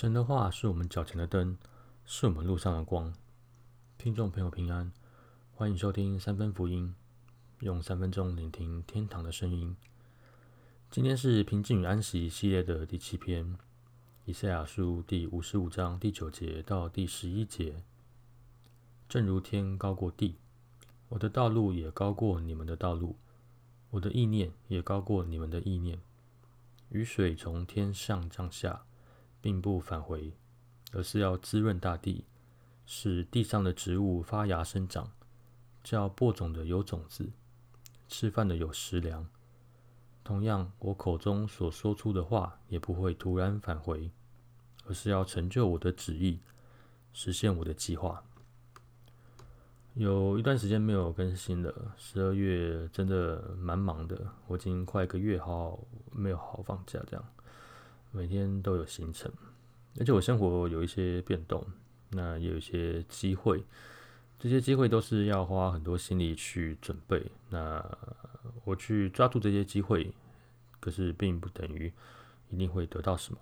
神的话是我们脚前的灯，是我们路上的光。听众朋友平安，欢迎收听三分福音，用三分钟聆听天堂的声音。今天是平静与安息系列的第七篇，以赛亚书第五十五章第九节到第十一节。正如天高过地，我的道路也高过你们的道路，我的意念也高过你们的意念。雨水从天上降下。并不返回，而是要滋润大地，使地上的植物发芽生长，叫播种的有种子，吃饭的有食粮。同样，我口中所说出的话也不会突然返回，而是要成就我的旨意，实现我的计划。有一段时间没有更新了，十二月真的蛮忙的，我已经快一个月好没有好放假这样。每天都有行程，而且我生活有一些变动，那也有一些机会，这些机会都是要花很多心力去准备。那我去抓住这些机会，可是并不等于一定会得到什么。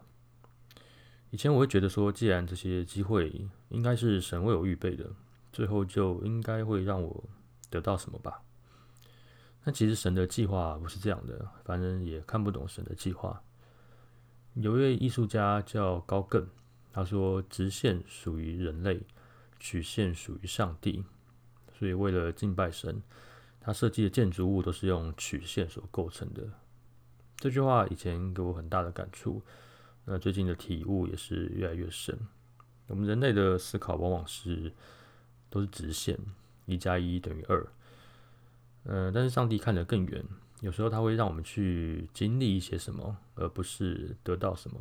以前我会觉得说，既然这些机会应该是神为我预备的，最后就应该会让我得到什么吧。那其实神的计划不是这样的，反正也看不懂神的计划。有一位艺术家叫高更，他说：“直线属于人类，曲线属于上帝。所以为了敬拜神，他设计的建筑物都是用曲线所构成的。”这句话以前给我很大的感触，那最近的体悟也是越来越深。我们人类的思考往往是都是直线，一加一等于二。嗯，但是上帝看得更远。有时候他会让我们去经历一些什么，而不是得到什么。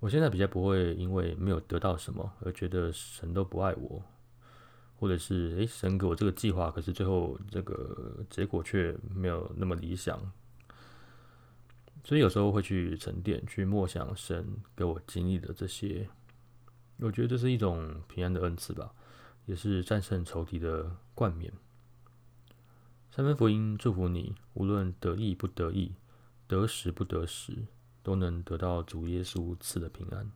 我现在比较不会因为没有得到什么而觉得神都不爱我，或者是诶，神给我这个计划，可是最后这个结果却没有那么理想。所以有时候会去沉淀，去默想神给我经历的这些。我觉得这是一种平安的恩赐吧，也是战胜仇敌的冠冕。三分福音祝福你，无论得意不得意，得时不得时，都能得到主耶稣赐的平安。